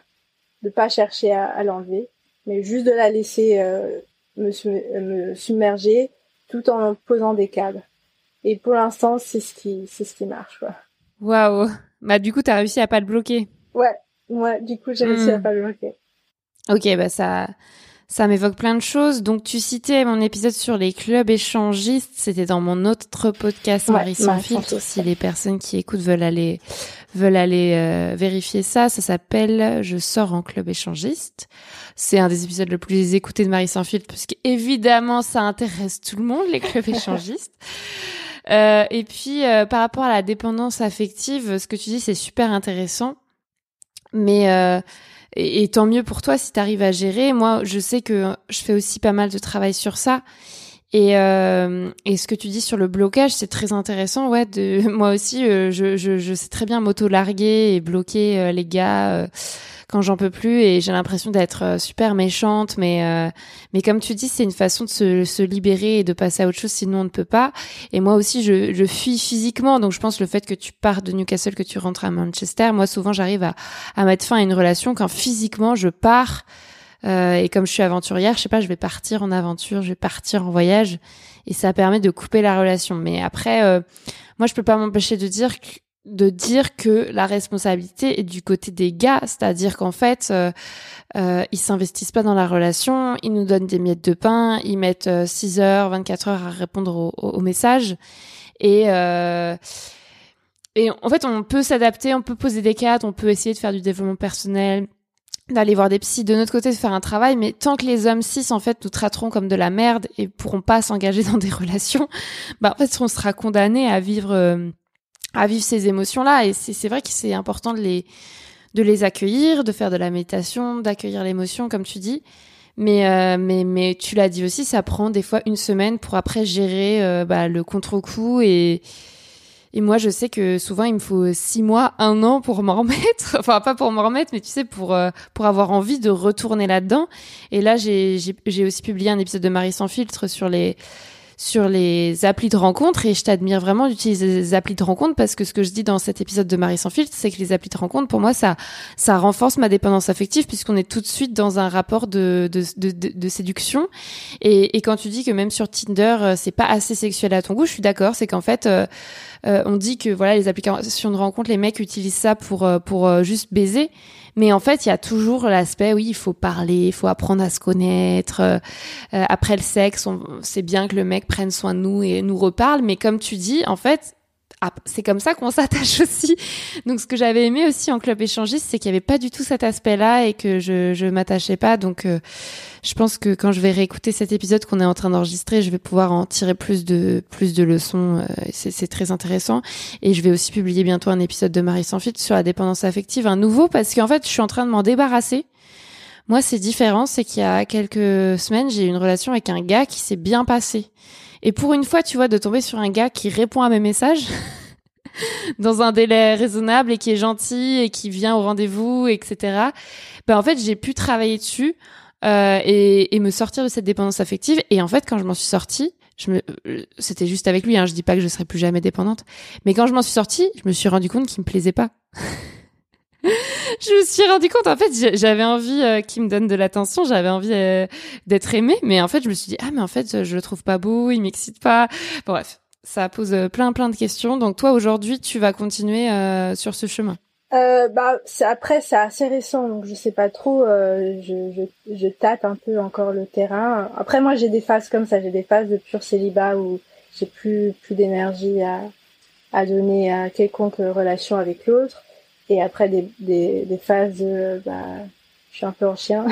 de pas chercher à l'enlever mais juste de la laisser euh, me, me, submerger tout en posant des cadres. Et pour l'instant, c'est ce qui c'est ce qui marche. Waouh. Bah du coup, tu as réussi à pas le bloquer. Ouais. Ouais, du coup, j'ai réussi à hmm. pas le bloquer. OK, bah ça ça m'évoque plein de choses. Donc, tu citais mon épisode sur les clubs échangistes. C'était dans mon autre podcast, Marie sans filtre. Si les personnes qui écoutent veulent aller, veulent aller euh, vérifier ça, ça s'appelle Je sors en club échangiste. C'est un des épisodes le plus écoutés de Marie sans filtre parce qu'évidemment, ça intéresse tout le monde, les clubs échangistes. Euh, et puis, euh, par rapport à la dépendance affective, ce que tu dis, c'est super intéressant. Mais euh, et, tant mieux pour toi si tu arrives à gérer. Moi, je sais que je fais aussi pas mal de travail sur ça. Et, euh, et ce que tu dis sur le blocage, c'est très intéressant. Ouais, de, moi aussi, euh, je, je, je, sais très bien m'auto-larguer et bloquer euh, les gars euh, quand j'en peux plus. Et j'ai l'impression d'être super méchante. Mais, mais comme tu dis, c'est une façon de se, se, libérer et de passer à autre chose, sinon on ne peut pas. Et moi aussi, je, je fuis physiquement. Donc je pense le fait que tu pars de Newcastle, que tu rentres à Manchester, moi souvent j'arrive à, à mettre fin à une relation quand physiquement je pars euh, et comme je suis aventurière, je sais pas, je vais partir en aventure, je vais partir en voyage, et ça permet de couper la relation. Mais après, euh, moi, je peux pas m'empêcher de dire que de dire que la responsabilité est du côté des gars, c'est-à-dire qu'en fait, euh, euh, ils s'investissent pas dans la relation, ils nous donnent des miettes de pain, ils mettent 6 heures, 24 heures à répondre aux, messages, et euh, et en fait, on peut s'adapter, on peut poser des cadres, on peut essayer de faire du développement personnel, d'aller voir des psys, de notre côté de faire un travail, mais tant que les hommes cis en fait nous traiteront comme de la merde et pourront pas s'engager dans des relations, bah en fait on sera condamné à vivre euh, à vivre ces émotions là et c'est vrai que c'est important de les de les accueillir, de faire de la méditation, d'accueillir l'émotion comme tu dis. Mais euh, mais mais tu l'as dit aussi, ça prend des fois une semaine pour après gérer euh, bah, le contre-coup et et moi, je sais que souvent, il me faut six mois, un an pour m'en remettre. Enfin, pas pour m'en remettre, mais tu sais, pour euh, pour avoir envie de retourner là-dedans. Et là, j'ai j'ai aussi publié un épisode de Marie sans filtre sur les sur les applis de rencontre et je t'admire vraiment d'utiliser les applis de rencontre parce que ce que je dis dans cet épisode de Marie sans filtre, c'est que les applis de rencontre, pour moi, ça, ça renforce ma dépendance affective puisqu'on est tout de suite dans un rapport de, de, de, de, séduction. Et, et, quand tu dis que même sur Tinder, euh, c'est pas assez sexuel à ton goût, je suis d'accord. C'est qu'en fait, euh, euh, on dit que voilà, les applications de rencontre, les mecs utilisent ça pour, pour juste baiser. Mais en fait, il y a toujours l'aspect, oui, il faut parler, il faut apprendre à se connaître. Euh, après le sexe, c'est bien que le mec prenne soin de nous et nous reparle. Mais comme tu dis, en fait, c'est comme ça qu'on s'attache aussi. Donc ce que j'avais aimé aussi en club échangiste, c'est qu'il n'y avait pas du tout cet aspect-là et que je je m'attachais pas. Donc euh, je pense que quand je vais réécouter cet épisode qu'on est en train d'enregistrer, je vais pouvoir en tirer plus de plus de leçons. Euh, c'est très intéressant. Et je vais aussi publier bientôt un épisode de Marie sans filtre sur la dépendance affective, un nouveau parce qu'en fait je suis en train de m'en débarrasser. Moi c'est différent, c'est qu'il y a quelques semaines j'ai eu une relation avec un gars qui s'est bien passé. Et pour une fois, tu vois, de tomber sur un gars qui répond à mes messages dans un délai raisonnable et qui est gentil et qui vient au rendez-vous, etc. Ben en fait, j'ai pu travailler dessus euh, et, et, me sortir de cette dépendance affective. Et en fait, quand je m'en suis sortie, je me, euh, c'était juste avec lui. Hein, je dis pas que je serai plus jamais dépendante, mais quand je m'en suis sortie, je me suis rendu compte qu'il me plaisait pas. je me suis rendu compte, en fait, j'avais envie euh, qu'il me donne de l'attention, j'avais envie euh, d'être aimée, mais en fait, je me suis dit, ah, mais en fait, je le trouve pas beau, il m'excite pas. bref, ça pose euh, plein, plein de questions. Donc, toi, aujourd'hui, tu vas continuer sur ce chemin? Euh, bah, après, c'est assez récent, donc je sais pas trop. je, je, je tâte un peu encore le terrain. Après, moi, j'ai des phases comme ça. J'ai des phases de pur célibat où j'ai plus plus d'énergie à à donner à quelconque relation avec l'autre et après des, des, des phases bah, je suis un peu en chien,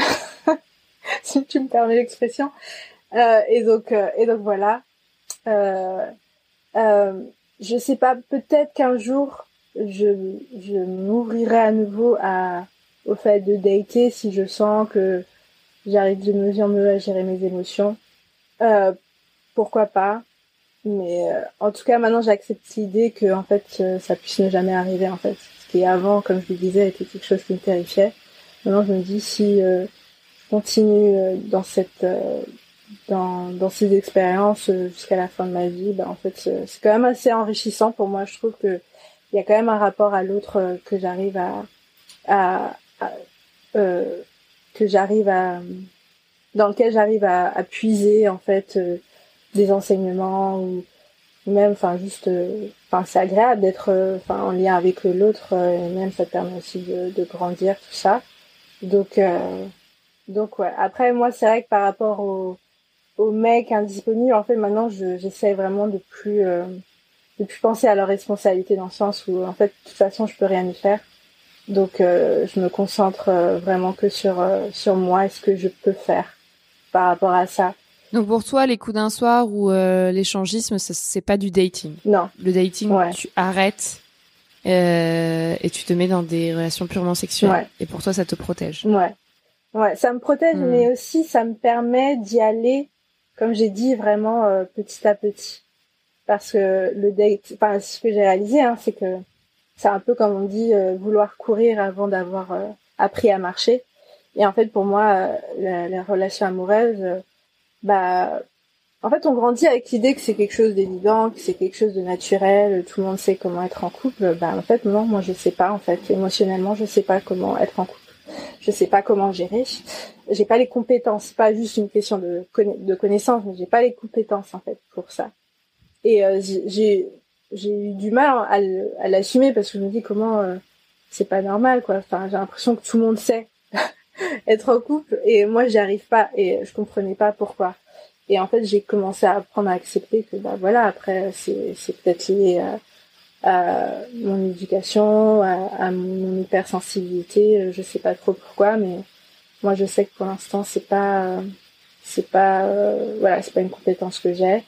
si tu me permets l'expression. Euh, et donc, euh, et donc voilà. Euh, euh, je sais pas, peut-être qu'un jour, je, je m'ouvrirai à nouveau à, au fait de dater si je sens que j'arrive de mieux en mieux à gérer mes émotions. Euh, pourquoi pas Mais euh, en tout cas, maintenant, j'accepte l'idée que en fait, ça puisse ne jamais arriver en fait qui avant, comme je le disais, était quelque chose qui me terrifiait. Maintenant, je me dis si euh, je continue euh, dans cette euh, dans, dans ces expériences jusqu'à la fin de ma vie, bah, en fait, c'est quand même assez enrichissant pour moi. Je trouve que il y a quand même un rapport à l'autre que j'arrive à, que j'arrive à dans lequel j'arrive à, puiser en fait des enseignements ou même enfin juste enfin c'est agréable d'être euh, en lien avec l'autre euh, et même ça permet aussi de, grandir tout ça. Donc donc ouais. Après moi c'est vrai que par rapport aux mecs indisponibles en fait maintenant j'essaie vraiment de plus de plus penser à leur responsabilité dans le sens où en fait de toute façon je peux rien y faire. Donc je me concentre vraiment que sur sur moi et ce que je peux faire par rapport à ça donc pour toi, les coups d'un soir ou euh, l'échangisme, c'est pas du dating? Non. Le dating, tu arrêtes euh, et tu te mets dans des relations purement sexuelles. Et pour toi, ça te protège? Ouais. Ouais, ça me protège, hmm. mais aussi ça me permet d'y aller, comme j'ai dit, vraiment euh, petit à petit. Parce que le date, enfin, ce que j'ai réalisé, hein, c'est que c'est un peu comme on dit, vouloir courir avant d'avoir appris à marcher. Et en fait, pour moi, la, les relations amoureuses bah en fait on grandit avec l'idée que c'est quelque chose d'évident, que c'est quelque chose de naturel, tout le monde sait comment être en couple. Bah en fait non, moi je sais pas en fait émotionnellement, je sais pas comment être en couple. Je sais pas comment gérer. J'ai pas les compétences, pas juste une question de de connaissance, mais j'ai pas les compétences en fait pour ça. Et euh, j'ai j'ai eu du mal à l'assumer parce que je me dis comment euh, c'est pas normal quoi. Enfin, j'ai l'impression que tout le monde sait être en couple et moi j'y arrive pas et je comprenais pas pourquoi. Et en fait j'ai commencé à apprendre à accepter que bah voilà après c'est c'est peut-être lié à mon éducation, à, mon hypersensibilité. Je sais pas trop pourquoi, mais moi je sais que pour l'instant c'est pas c'est pas voilà c'est pas une compétence que j'ai.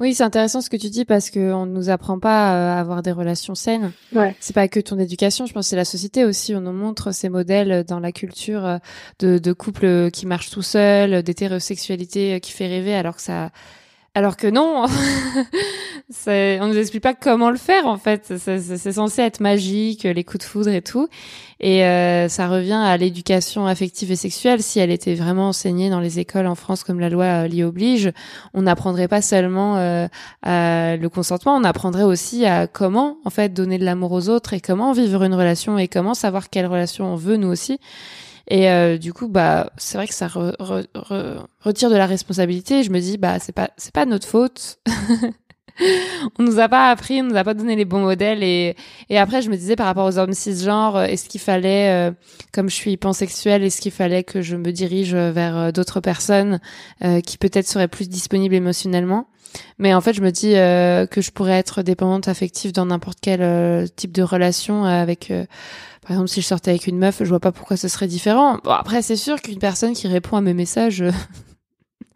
Oui, c'est intéressant ce que tu dis parce que on nous apprend pas euh, à avoir des relations saines. Ouais. C'est pas que ton éducation, je pense que c'est la société aussi. On nous montre ces modèles dans la culture euh, de, de couples qui marchent tout seuls, d'hétérosexualité qui fait rêver, alors que ça alors que non, on nous explique pas comment le faire en fait. C'est censé être magique, les coups de foudre et tout. Et euh, ça revient à l'éducation affective et sexuelle. Si elle était vraiment enseignée dans les écoles en France comme la loi euh, l'y oblige, on n'apprendrait pas seulement euh, le consentement, on apprendrait aussi à comment en fait donner de l'amour aux autres et comment vivre une relation et comment savoir quelle relation on veut nous aussi. Et euh, du coup, bah, c'est vrai que ça retire de la responsabilité. Je me dis, bah, c'est pas, c'est pas notre faute. on nous a pas appris, on nous a pas donné les bons modèles. Et, et après, je me disais par rapport aux hommes cisgenres, euh, est-ce qu'il fallait, euh, comme je suis pansexuelle, est-ce qu'il fallait que je me dirige vers d'autres personnes qui peut-être seraient plus disponibles émotionnellement? Mais en fait, je me dis que je pourrais être dépendante affective dans n'importe quel type de relation avec par exemple, si je sortais avec une meuf, je vois pas pourquoi ce serait différent. Bon, après, c'est sûr qu'une personne qui répond à mes messages,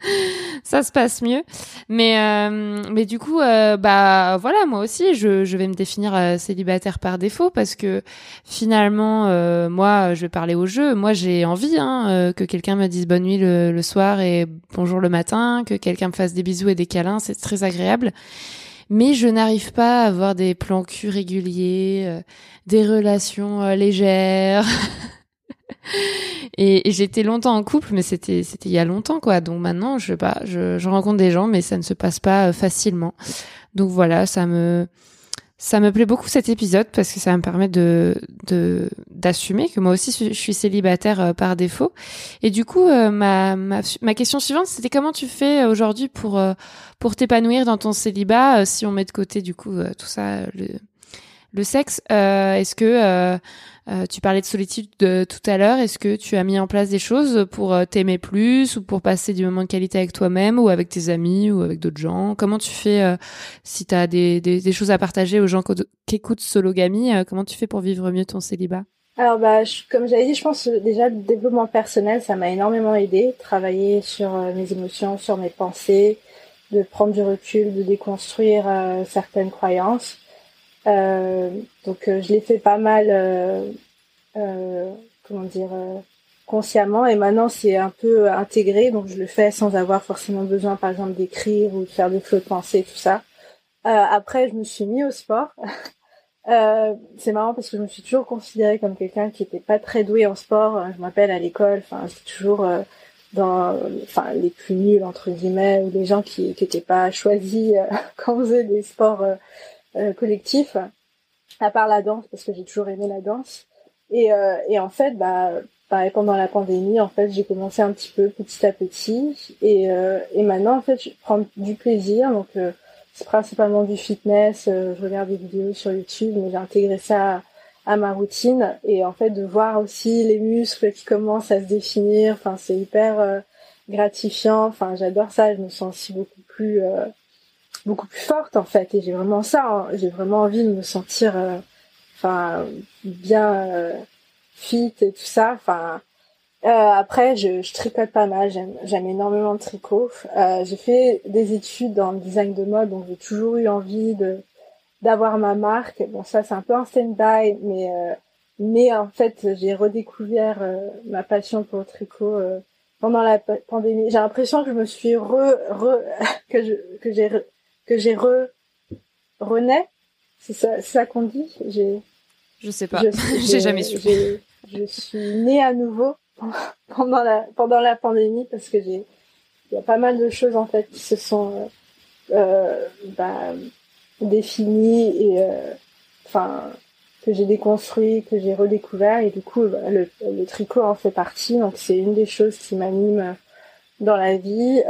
ça se passe mieux. Mais, euh, mais du coup, euh, bah voilà, moi aussi, je, vais me définir euh, célibataire par défaut parce que finalement, moi, je vais parler au jeu. Moi, j'ai envie hein, que quelqu'un me dise bonne nuit le, soir et bonjour le matin, que quelqu'un me fasse des bisous et des câlins, c'est très agréable mais je n'arrive pas à avoir des plans cul réguliers, des relations légères. et, j'étais longtemps en couple, mais c'était c'était il y a longtemps quoi. Donc maintenant, je sais pas, je, rencontre des gens, mais ça ne se passe pas euh, facilement. Donc voilà, ça me ça me plaît beaucoup cet épisode parce que ça me permet de d'assumer que moi aussi je suis célibataire euh, par défaut. Et du coup, euh, ma, ma, ma question suivante, c'était comment tu fais aujourd'hui pour pour t'épanouir dans ton célibat si on met de côté du coup tout ça le le sexe. Est-ce que euh, tu parlais de solitude de, tout à l'heure. Est-ce que tu as mis en place des choses pour euh, t'aimer plus ou pour passer du moment de qualité avec toi-même ou avec tes amis ou avec d'autres gens? Comment tu fais euh, si tu as des, choses à partager aux gens qui écoutent Sologamy Comment tu fais pour vivre mieux ton célibat? Alors bah comme j'avais dit, je pense déjà le développement personnel, ça m'a énormément aidé. Travailler sur mes émotions, sur mes pensées, de prendre du recul, de déconstruire certaines croyances. Euh, donc euh, je l'ai fait pas mal, euh, comment dire, consciemment. Et maintenant c'est un peu intégré. Donc je le fais sans avoir forcément besoin par exemple d'écrire ou de faire des flots de pensée tout ça. Après je me suis mis au sport. Euh, c'est marrant parce que je me suis toujours considérée comme quelqu'un qui était pas très doué en sport. Je m'appelle à l'école. Enfin c'est toujours dans enfin les plus nuls entre guillemets ou les gens qui qui étaient pas choisis quand on faisait des sports euh, collectif, à part la danse, parce que j'ai toujours aimé la danse. Et, euh, et en fait, bah, pareil, pendant la pandémie, en fait, j'ai commencé un petit peu petit à petit. Et, euh, et maintenant, en fait, je prends du plaisir. Donc, c'est principalement du fitness. je regarde des vidéos sur YouTube, mais j'ai intégré ça à, ma routine. Et en fait, de voir aussi les muscles qui commencent à se définir, enfin, c'est hyper gratifiant. Enfin, j'adore ça. Je me sens aussi beaucoup plus beaucoup plus forte en fait et j'ai vraiment ça hein. j'ai vraiment envie de me sentir euh, enfin bien euh, fit et tout ça enfin euh, après je, je, tricote pas mal j'aime j'aime énormément le tricot. J'ai fait des études dans le design de mode donc j'ai toujours eu envie de d'avoir ma marque. Bon ça c'est un peu un stand-by mais mais en fait j'ai redécouvert ma passion pour le tricot pendant la pandémie. J'ai l'impression que je me suis re, re que je que j'ai que j'ai re renais. C'est ça, ça qu'on dit. J'ai. Je sais pas. J'ai jamais su. Je suis née à nouveau pendant la pendant la pandémie parce que j'ai il y a pas mal de choses en fait qui se sont euh, euh bah, définies et euh, enfin que j'ai déconstruit, que j'ai redécouvert et du coup bah, le, le, tricot en fait partie donc c'est une des choses qui m'anime dans la vie.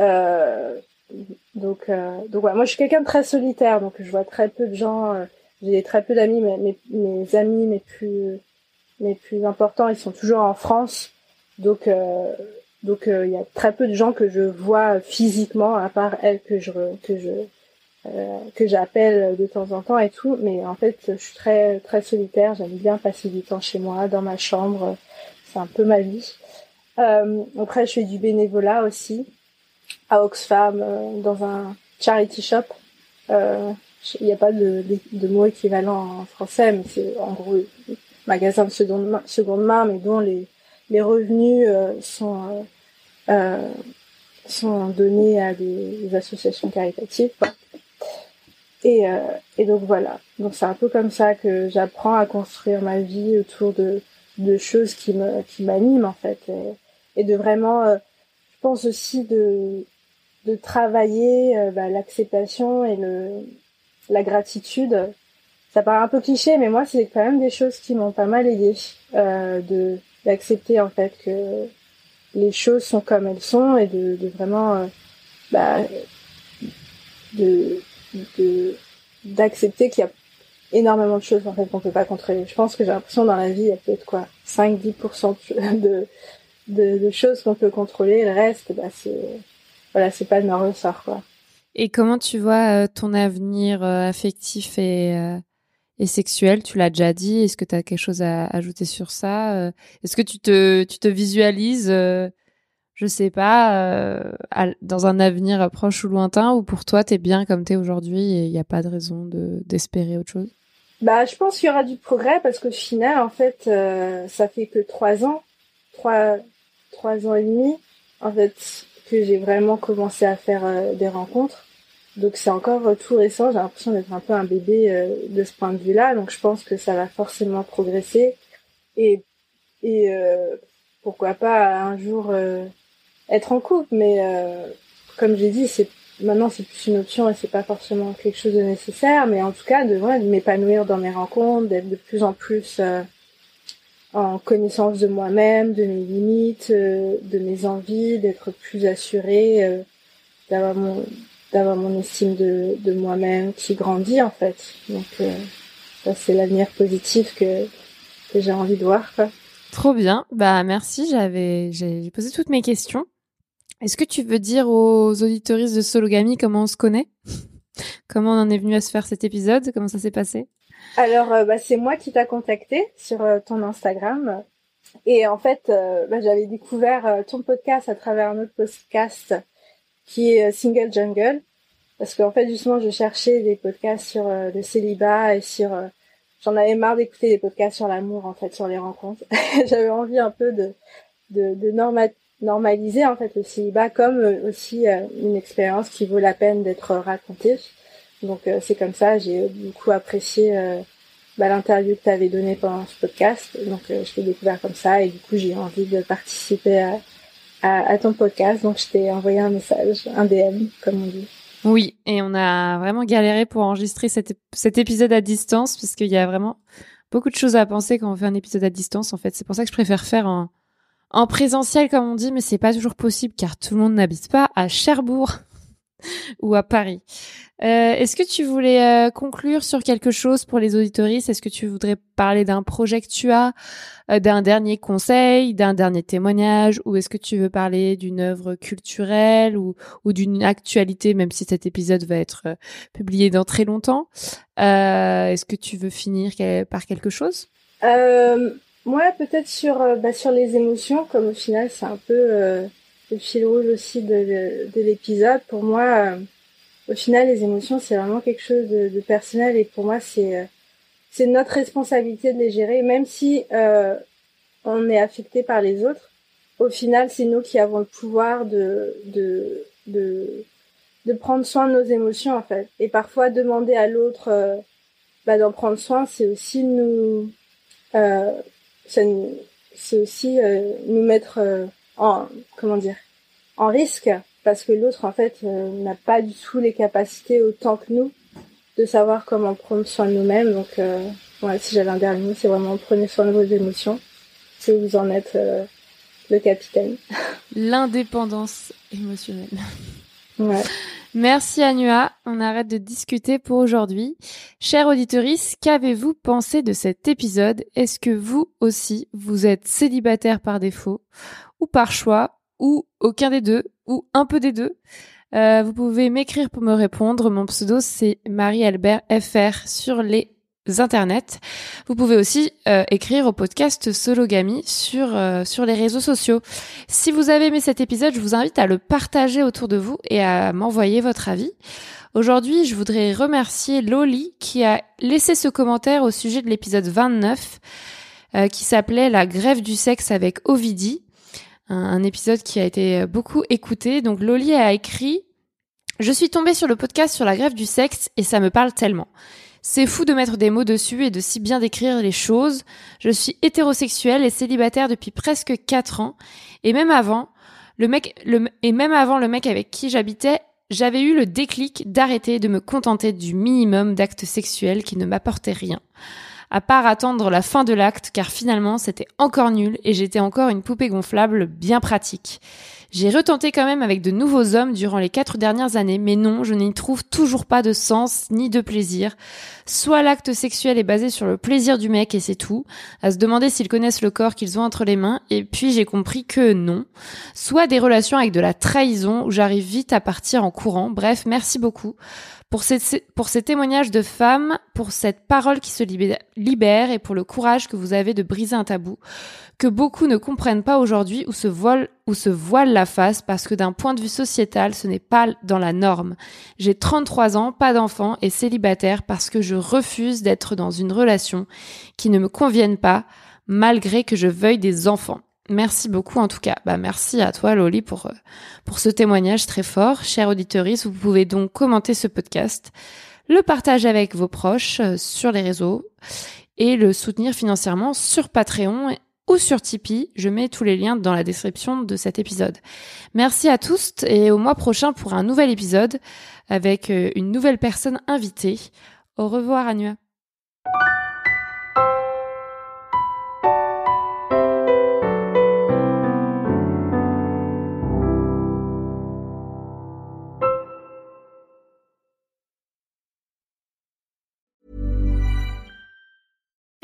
Euh, donc, euh, donc voilà. Moi, je suis quelqu'un de très solitaire, donc je vois très peu de gens. Euh, j'ai très peu d'amis, mes, mes, amis, mes plus, mes plus importants, ils sont toujours en France. Donc, euh, donc il y a très peu de gens que je vois physiquement, à part elle que je que je que j'appelle de temps en temps et tout. Mais en fait, je suis très très solitaire. J'aime bien passer du temps chez moi, dans ma chambre. C'est un peu ma vie. après, je fais du bénévolat aussi à Oxfam dans un charity shop. Il n'y a pas de, mot équivalent en français, mais c'est en gros magasin de seconde main, seconde main mais dont les, les revenus sont euh, sont donnés à des, associations caritatives. Et, euh, et donc voilà. Donc c'est un peu comme ça que j'apprends à construire ma vie autour de, de choses qui me qui m'animent en fait et, de vraiment euh, je pense aussi de de travailler euh, bah, l'acceptation et le la gratitude ça paraît un peu cliché mais moi c'est quand même des choses qui m'ont pas mal aidé euh, de d'accepter en fait que les choses sont comme elles sont et de, vraiment euh, bah, de d'accepter qu'il y a énormément de choses en fait qu'on peut pas contrôler. Je pense que j'ai l'impression dans la vie il y a peut-être quoi 5-10% de, de, de choses qu'on peut contrôler. Le reste, bah c'est voilà, c'est pas de ma ressort quoi. Et comment tu vois euh, ton avenir euh, affectif et et sexuel, tu l'as déjà dit. Est-ce que tu as quelque chose à ajouter sur ça euh? Est-ce que tu te, tu te visualises, euh, je sais pas, euh, dans un avenir proche ou lointain, ou pour toi, tu es bien comme tu es aujourd'hui et il n'y a pas de raison de d'espérer autre chose? Bah, je pense qu'il y aura du progrès parce qu'au final, en fait, ça fait que trois ans, trois, trois ans et demi, en fait, que j'ai vraiment commencé à faire des rencontres. Donc c'est encore tout récent, j'ai l'impression d'être un peu un bébé euh, de ce point de vue-là, donc je pense que ça va forcément progresser. Et et euh, pourquoi pas un jour euh, être en couple, mais comme j'ai dit, c'est maintenant c'est plus une option et c'est pas forcément quelque chose de nécessaire, mais en tout cas de, de m'épanouir dans mes rencontres, d'être de plus en plus en connaissance de moi-même, de mes limites, de mes envies, d'être plus assurée, d'avoir mon d'avoir mon estime de, de moi-même qui grandit en fait. Donc euh, ça c'est l'avenir positif que que j'ai envie de voir quoi. Trop bien. Bah merci, j'avais j'ai posé toutes mes questions. Est-ce que tu veux dire aux auditoristes de Sologamy comment on se connaît? Comment on en est venu à se faire cet épisode? Comment ça s'est passé? Alors euh, bah, c'est moi qui t'a contacté sur euh, ton Instagram. Et en fait, bah, j'avais découvert ton podcast à travers un autre podcast qui est euh, Single Jungle. Parce qu'en fait, justement, je cherchais des podcasts sur euh, le célibat et sur... Euh, j'en avais marre d'écouter des podcasts sur l'amour, en fait, sur les rencontres. J'avais envie un peu de, de, de normaliser, en fait, le célibat comme aussi une expérience qui vaut la peine d'être racontée. Donc, c'est comme ça, j'ai beaucoup apprécié bah, l'interview que tu avais donnée pendant ce podcast. Donc, je l'ai découvert comme ça et du coup, j'ai envie de participer à à, ton podcast. Donc, je t'ai envoyé un message, un DM, comme on dit. Oui, et on a vraiment galéré pour enregistrer cet, cet épisode à distance parce qu'il y a vraiment beaucoup de choses à penser quand on fait un épisode à distance. En fait, c'est pour ça que je préfère faire en, en présentiel, comme on dit, mais c'est pas toujours possible car tout le monde n'habite pas à Cherbourg ou à Paris. Euh, Est-ce que tu voulais euh, conclure sur quelque chose pour les auditoristes? Est-ce que tu voudrais parler d'un projet que tu as, euh, d'un dernier conseil, d'un dernier témoignage, ou est-ce que tu veux parler d'une œuvre culturelle ou, d'une actualité, même si cet épisode va être publié dans très longtemps? Est-ce que tu veux finir par quelque chose? Moi, peut-être sur bah, sur les émotions, comme au final c'est un peu le fil rouge aussi de, de, l'épisode. Pour moi, euh, au final, les émotions, c'est vraiment quelque chose de, personnel et pour moi, c'est euh, c'est notre responsabilité de les gérer, même si euh, on est affecté par les autres. Au final, c'est nous qui avons le pouvoir de, de de prendre soin de nos émotions en fait. Et parfois, demander à l'autre bah, d'en prendre soin, c'est aussi nous, c'est aussi nous mettre en comment dire en risque parce que l'autre en fait euh, n'a pas du tout les capacités autant que nous de savoir comment prendre soin de nous-mêmes. Donc euh, ouais, si j'avais un dernier mot c'est vraiment prenez soin de vos émotions si vous en êtes euh, le capitaine. L'indépendance émotionnelle. Ouais Merci Anua, on arrête de discuter pour aujourd'hui. Chers auditoris, qu'avez-vous pensé de cet épisode? Est-ce que vous aussi, vous êtes célibataire par défaut ou par choix ou aucun des deux ou un peu des deux? Euh, vous pouvez m'écrire pour me répondre. Mon pseudo, c'est Marie-Albert FR sur les internets. Vous pouvez aussi euh, écrire au podcast Sologamy sur, euh, sur les réseaux sociaux. Si vous avez aimé cet épisode, je vous invite à le partager autour de vous et à m'envoyer votre avis. Aujourd'hui, je voudrais remercier Loli qui a laissé ce commentaire au sujet de l'épisode 29 euh, qui s'appelait La grève du sexe avec Ovidie. Un, un épisode qui a été beaucoup écouté. Donc Loli a écrit Je suis tombée sur le podcast sur la grève du sexe et ça me parle tellement. C'est fou de mettre des mots dessus et de si bien décrire les choses. Je suis hétérosexuelle et célibataire depuis presque 4 ans. Et même avant, le mec, et même avant le mec avec qui j'habitais, j'avais eu le déclic d'arrêter de me contenter du minimum d'actes sexuels qui ne m'apportaient rien. À part attendre la fin de l'acte, car finalement c'était encore nul et j'étais encore une poupée gonflable bien pratique. J'ai retenté quand même avec de nouveaux hommes durant les quatre dernières années, mais non, je n'y trouve toujours pas de sens ni de plaisir. Soit l'acte sexuel est basé sur le plaisir du mec et c'est tout, à se demander s'ils connaissent le corps qu'ils ont entre les mains, et puis j'ai compris que non. Soit des relations avec de la trahison où j'arrive vite à partir en courant. Bref, merci beaucoup pour ces, témoignages de femmes, pour cette parole qui se libère et pour le courage que vous avez de briser un tabou que beaucoup ne comprennent pas aujourd'hui ou se voilent ou se voilent la face parce que d'un point de vue sociétal, ce n'est pas dans la norme. J'ai 33 ans, pas d'enfant et célibataire parce que je refuse d'être dans une relation qui ne me convienne pas malgré que je veuille des enfants. Merci beaucoup en tout cas. Bah merci à toi Loli pour euh, pour ce témoignage très fort. Chère auditeurice, vous pouvez donc commenter ce podcast, le partager avec vos proches euh, sur les réseaux et le soutenir financièrement sur Patreon ou sur Tipeee. Je mets tous les liens dans la description de cet épisode. Merci à tous et au mois prochain pour un nouvel épisode avec euh, une nouvelle personne invitée. Au revoir Anua.